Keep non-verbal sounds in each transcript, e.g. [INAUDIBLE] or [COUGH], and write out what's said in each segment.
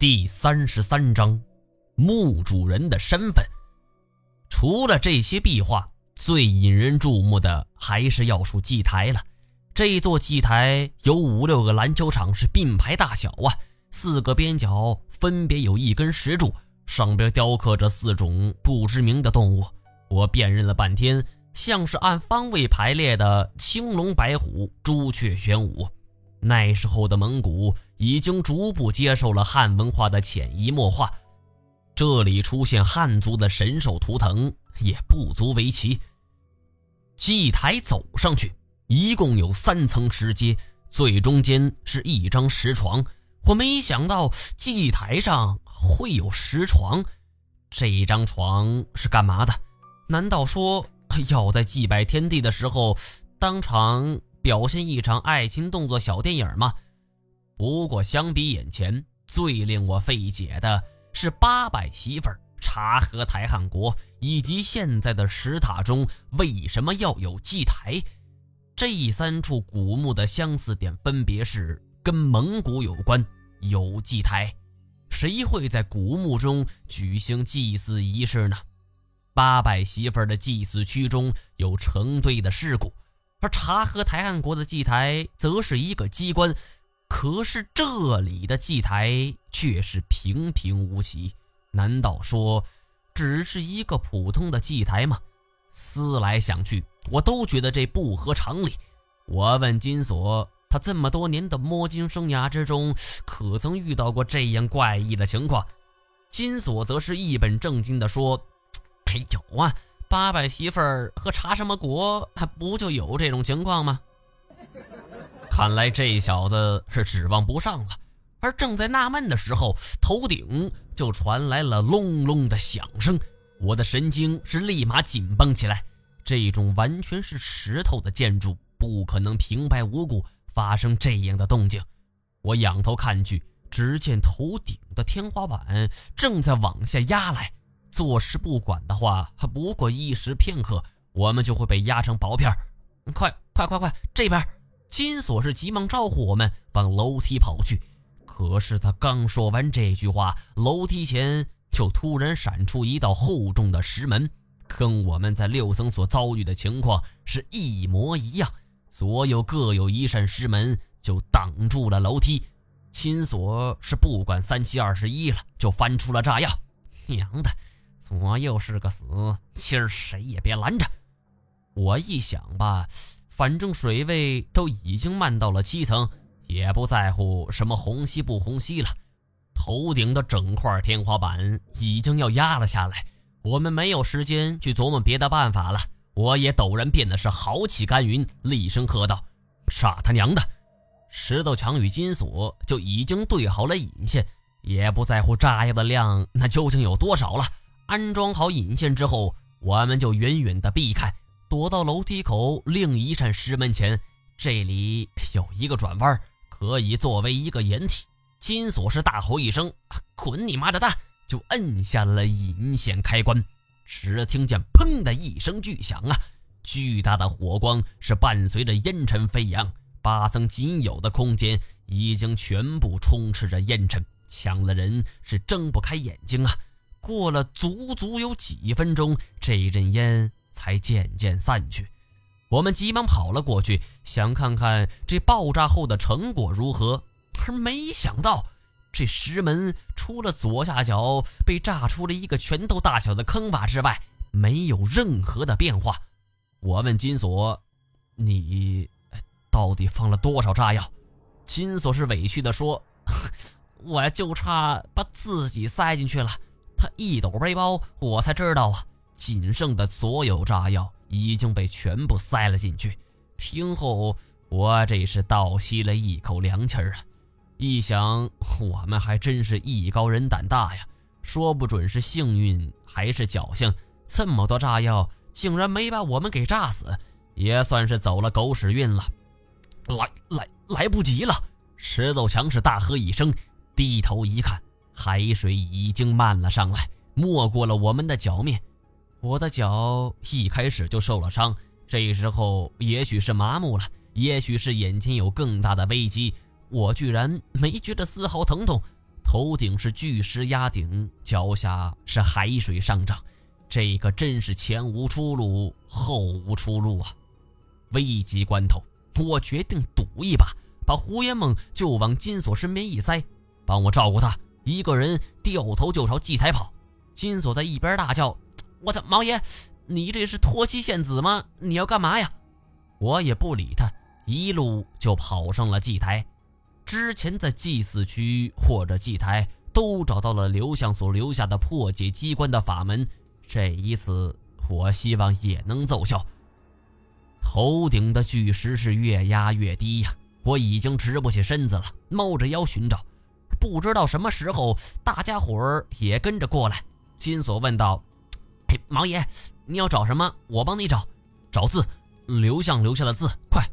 第三十三章，墓主人的身份。除了这些壁画，最引人注目的还是要数祭台了。这座祭台有五六个篮球场是并排大小啊，四个边角分别有一根石柱，上边雕刻着四种不知名的动物。我辨认了半天，像是按方位排列的青龙、白虎、朱雀、玄武。那时候的蒙古已经逐步接受了汉文化的潜移默化，这里出现汉族的神兽图腾也不足为奇。祭台走上去，一共有三层石阶，最中间是一张石床。我没想到祭台上会有石床，这张床是干嘛的？难道说要在祭拜天地的时候当场？表现一场爱情动作小电影吗？不过相比眼前，最令我费解的是八百媳妇儿、察合台汗国以及现在的石塔中为什么要有祭台？这三处古墓的相似点分别是跟蒙古有关，有祭台。谁会在古墓中举行祭祀仪式呢？八百媳妇的祭祀区中有成堆的尸骨。而察合台汗国的祭台则是一个机关，可是这里的祭台却是平平无奇。难道说只是一个普通的祭台吗？思来想去，我都觉得这不合常理。我问金锁，他这么多年的摸金生涯之中，可曾遇到过这样怪异的情况？金锁则是一本正经地说：“哎，有啊。”八百媳妇儿和查什么国，还不就有这种情况吗？看来这小子是指望不上了。而正在纳闷的时候，头顶就传来了隆隆的响声，我的神经是立马紧绷起来。这种完全是石头的建筑，不可能平白无故发生这样的动静。我仰头看去，只见头顶的天花板正在往下压来。坐视不管的话，不过一时片刻，我们就会被压成薄片快快快快，这边！金锁是急忙招呼我们往楼梯跑去。可是他刚说完这句话，楼梯前就突然闪出一道厚重的石门，跟我们在六层所遭遇的情况是一模一样。所有各有一扇石门，就挡住了楼梯。金锁是不管三七二十一了，就翻出了炸药。娘的！左右是个死，今儿谁也别拦着。我一想吧，反正水位都已经漫到了七层，也不在乎什么虹吸不虹吸了。头顶的整块天花板已经要压了下来，我们没有时间去琢磨别的办法了。我也陡然变得是豪气干云，厉声喝道：“傻他娘的！”石头墙与金锁就已经对好了引线，也不在乎炸药的量那究竟有多少了。安装好引线之后，我们就远远的避开，躲到楼梯口另一扇石门前。这里有一个转弯，可以作为一个掩体。金锁是大吼一声：“滚你妈的蛋！”就摁下了引线开关。只听见“砰”的一声巨响啊！巨大的火光是伴随着烟尘飞扬，八层仅有的空间已经全部充斥着烟尘，抢了人是睁不开眼睛啊！过了足足有几分钟，这一阵烟才渐渐散去。我们急忙跑了过去，想看看这爆炸后的成果如何。而没想到，这石门除了左下角被炸出了一个拳头大小的坑洼之外，没有任何的变化。我问金锁：“你到底放了多少炸药？”金锁是委屈地说：“ [LAUGHS] 我就差把自己塞进去了。”他一抖背包，我才知道啊，仅剩的所有炸药已经被全部塞了进去。听后，我这是倒吸了一口凉气儿啊！一想，我们还真是艺高人胆大呀，说不准是幸运还是侥幸，这么多炸药竟然没把我们给炸死，也算是走了狗屎运了。来来来不及了！石头强是大喝一声，低头一看。海水已经漫了上来，没过了我们的脚面。我的脚一开始就受了伤，这时候也许是麻木了，也许是眼前有更大的危机，我居然没觉得丝毫疼痛。头顶是巨石压顶，脚下是海水上涨，这可真是前无出路，后无出路啊！危急关头，我决定赌一把，把胡延梦就往金锁身边一塞，帮我照顾他，一个人掉头就朝祭台跑。金锁在一边大叫：“我操，毛爷，你这是脱妻献子吗？你要干嘛呀？”我也不理他，一路就跑上了祭台。之前在祭祀区或者祭台都找到了刘向所留下的破解机关的法门，这一次我希望也能奏效。头顶的巨石是越压越低呀，我已经直不起身子了，猫着腰寻找。不知道什么时候，大家伙儿也跟着过来。金锁问道：“哎，毛爷，你要找什么？我帮你找。找字，刘向留下的字，快！”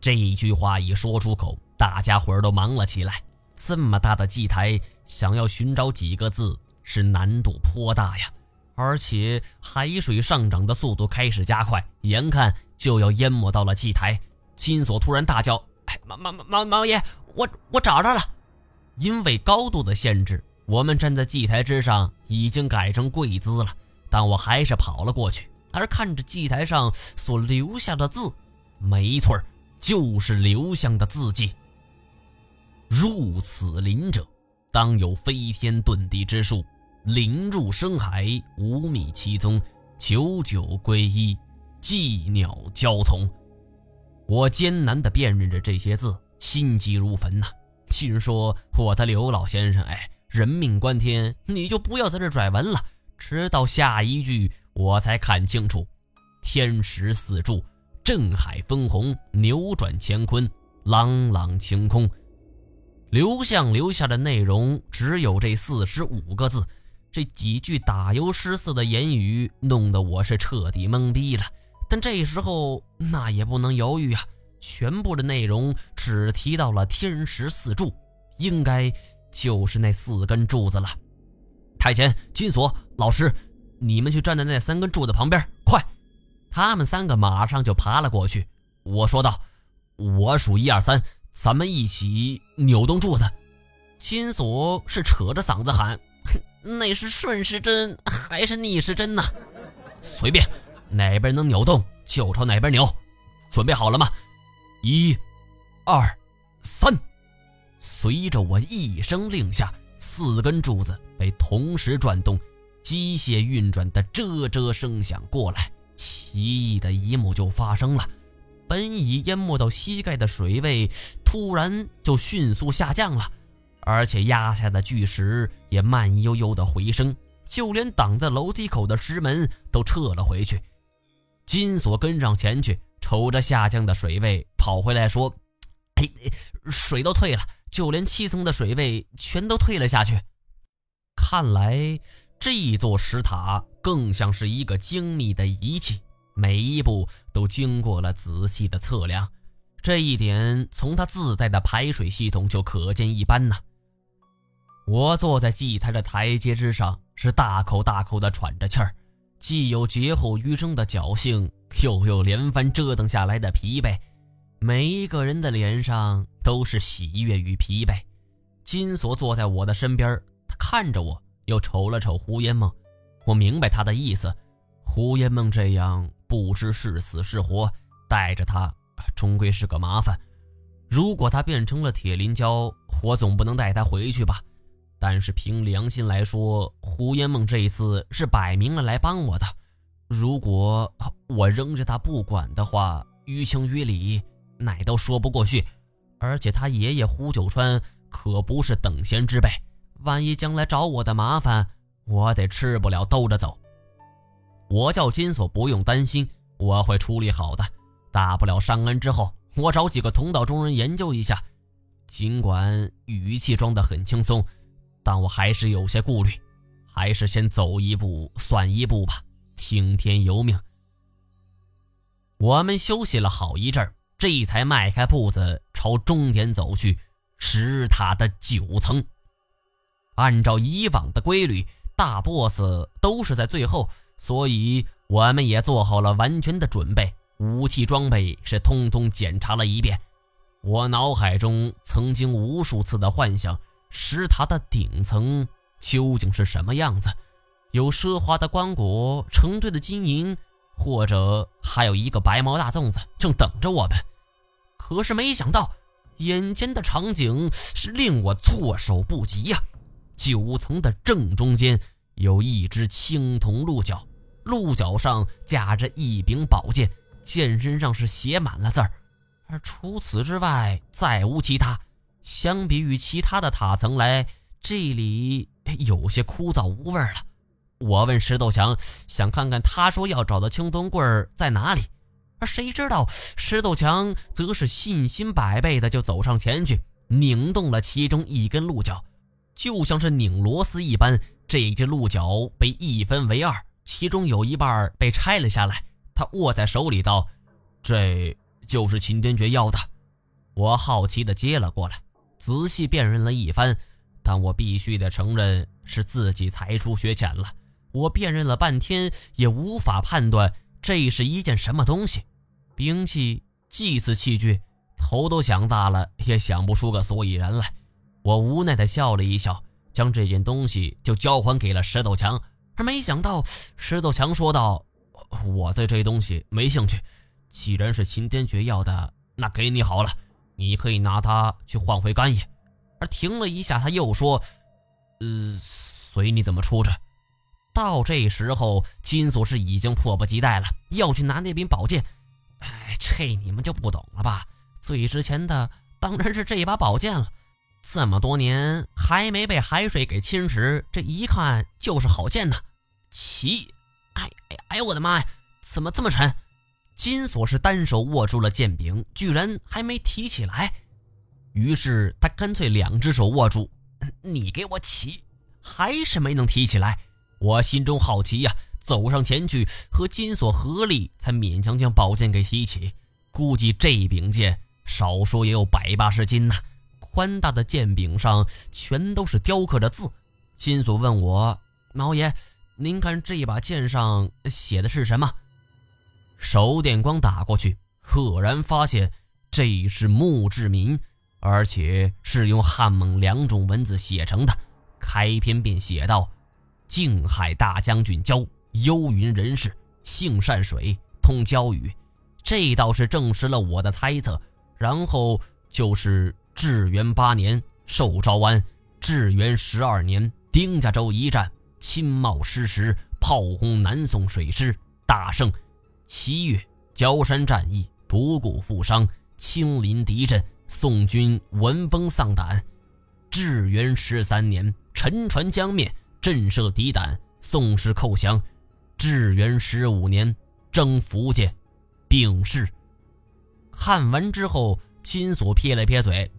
这一句话一说出口。大家伙儿都忙了起来。这么大的祭台，想要寻找几个字是难度颇大呀！而且海水上涨的速度开始加快，眼看就要淹没到了祭台。金锁突然大叫：“哎，毛毛毛毛爷，我我找着了！”因为高度的限制，我们站在祭台之上已经改成跪姿了，但我还是跑了过去，而看着祭台上所留下的字，没错，就是刘向的字迹。入此林者，当有飞天遁地之术；林入深海，无觅其踪。九九归一，寂鸟交从。我艰难地辨认着这些字，心急如焚呐！心说：“我的刘老先生，哎，人命关天，你就不要在这拽文了。”直到下一句，我才看清楚：“天石四柱，震海分红，扭转乾坤，朗朗晴空。”刘向留下的内容只有这四十五个字，这几句打油诗似的言语弄得我是彻底懵逼了。但这时候那也不能犹豫啊！全部的内容只提到了天石四柱，应该就是那四根柱子了。太前、金锁、老师，你们去站在那三根柱子旁边，快！他们三个马上就爬了过去。我说道：“我数一二三。”咱们一起扭动柱子，金锁是扯着嗓子喊：“那是顺时针还是逆时针呢？”随便，哪边能扭动就朝哪边扭。准备好了吗？一、二、三。随着我一声令下，四根柱子被同时转动，机械运转的啧啧声响过来，奇异的一幕就发生了。本已淹没到膝盖的水位，突然就迅速下降了，而且压下的巨石也慢悠悠的回升，就连挡在楼梯口的石门都撤了回去。金锁跟上前去，瞅着下降的水位，跑回来说：“哎，水都退了，就连七层的水位全都退了下去。看来这座石塔更像是一个精密的仪器。”每一步都经过了仔细的测量，这一点从它自带的排水系统就可见一斑呐。我坐在祭台的台阶之上，是大口大口的喘着气儿，既有劫后余生的侥幸，又有连番折腾下来的疲惫。每一个人的脸上都是喜悦与疲惫。金锁坐在我的身边，他看着我，又瞅了瞅胡烟梦。我明白他的意思，胡烟梦这样。不知是死是活，带着他终归是个麻烦。如果他变成了铁林蛟，我总不能带他回去吧？但是凭良心来说，胡烟梦这一次是摆明了来帮我的。如果我扔着他不管的话，于情于理哪都说不过去。而且他爷爷胡九川可不是等闲之辈，万一将来找我的麻烦，我得吃不了兜着走。我叫金锁，不用担心，我会处理好的。大不了上岸之后，我找几个同道中人研究一下。尽管语气装得很轻松，但我还是有些顾虑，还是先走一步算一步吧，听天由命。我们休息了好一阵儿，这才迈开步子朝终点走去——石塔的九层。按照以往的规律，大 boss 都是在最后。所以我们也做好了完全的准备，武器装备是通通检查了一遍。我脑海中曾经无数次的幻想，石塔的顶层究竟是什么样子？有奢华的棺椁，成堆的金银，或者还有一个白毛大粽子正等着我们。可是没想到，眼前的场景是令我措手不及呀！九层的正中间有一只青铜鹿角，鹿角上架着一柄宝剑，剑身上是写满了字儿，而除此之外再无其他。相比于其他的塔层来，这里有些枯燥无味了。我问石头强，想看看他说要找的青铜棍在哪里，而谁知道石头强则是信心百倍的就走上前去，拧动了其中一根鹿角。就像是拧螺丝一般，这只鹿角被一分为二，其中有一半被拆了下来。他握在手里道：“这就是秦天觉要的。”我好奇的接了过来，仔细辨认了一番，但我必须得承认是自己才疏学浅了。我辨认了半天，也无法判断这是一件什么东西，兵器、祭祀器具，头都想大了，也想不出个所以然来。我无奈地笑了一笑，将这件东西就交还给了石头强。而没想到，石头强说道：“我对这东西没兴趣，既然是秦天绝要的，那给你好了，你可以拿它去换回干叶。”而停了一下，他又说：“呃，随你怎么出着。”到这时候，金锁是已经迫不及待了，要去拿那柄宝剑。哎，这你们就不懂了吧？最值钱的当然是这把宝剑了。这么多年还没被海水给侵蚀，这一看就是好剑呢。奇，哎哎哎呦我的妈呀，怎么这么沉？金锁是单手握住了剑柄，居然还没提起来。于是他干脆两只手握住，你给我起，还是没能提起来。我心中好奇呀，走上前去和金锁合力，才勉强将宝剑给提起。估计这一柄剑少说也有百八十斤呐。宽大的剑柄上全都是雕刻着字。金锁问我：“毛爷，您看这把剑上写的是什么？”手电光打过去，赫然发现这是墓志铭，而且是用汉蒙两种文字写成的。开篇便写道：“靖海大将军交，幽云人士，性善水，通交语。”这倒是证实了我的猜测。然后就是。至元八年，寿昭安；至元十二年，丁家洲一战，亲冒失时，炮轰南宋水师，大胜。七月，焦山战役，不顾负伤，亲临敌阵，宋军闻风丧胆。至元十三年，沉船江面，震慑敌胆，宋氏叩降。至元十五年，征福建，病逝。看完之后，金锁撇了撇嘴。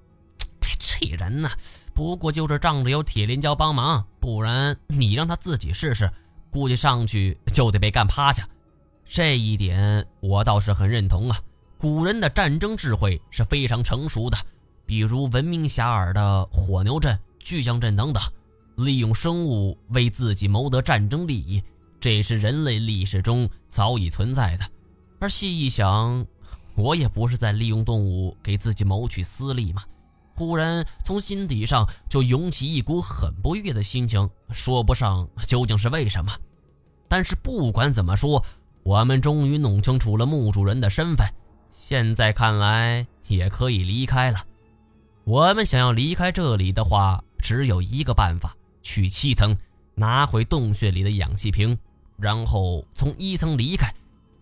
这人呢，不过就是仗着有铁林蛟帮忙，不然你让他自己试试，估计上去就得被干趴下。这一点我倒是很认同啊。古人的战争智慧是非常成熟的，比如闻名遐迩的火牛阵、巨象阵等等，利用生物为自己谋得战争利益，这是人类历史中早已存在的。而细一想，我也不是在利用动物给自己谋取私利嘛？忽然从心底上就涌起一股很不悦的心情，说不上究竟是为什么。但是不管怎么说，我们终于弄清楚了墓主人的身份，现在看来也可以离开了。我们想要离开这里的话，只有一个办法：去七层拿回洞穴里的氧气瓶，然后从一层离开，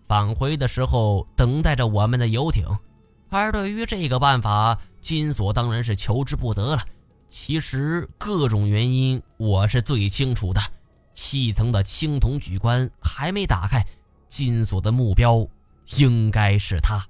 返回的时候等待着我们的游艇。而对于这个办法，金锁当然是求之不得了。其实各种原因我是最清楚的。七层的青铜举棺还没打开，金锁的目标应该是他。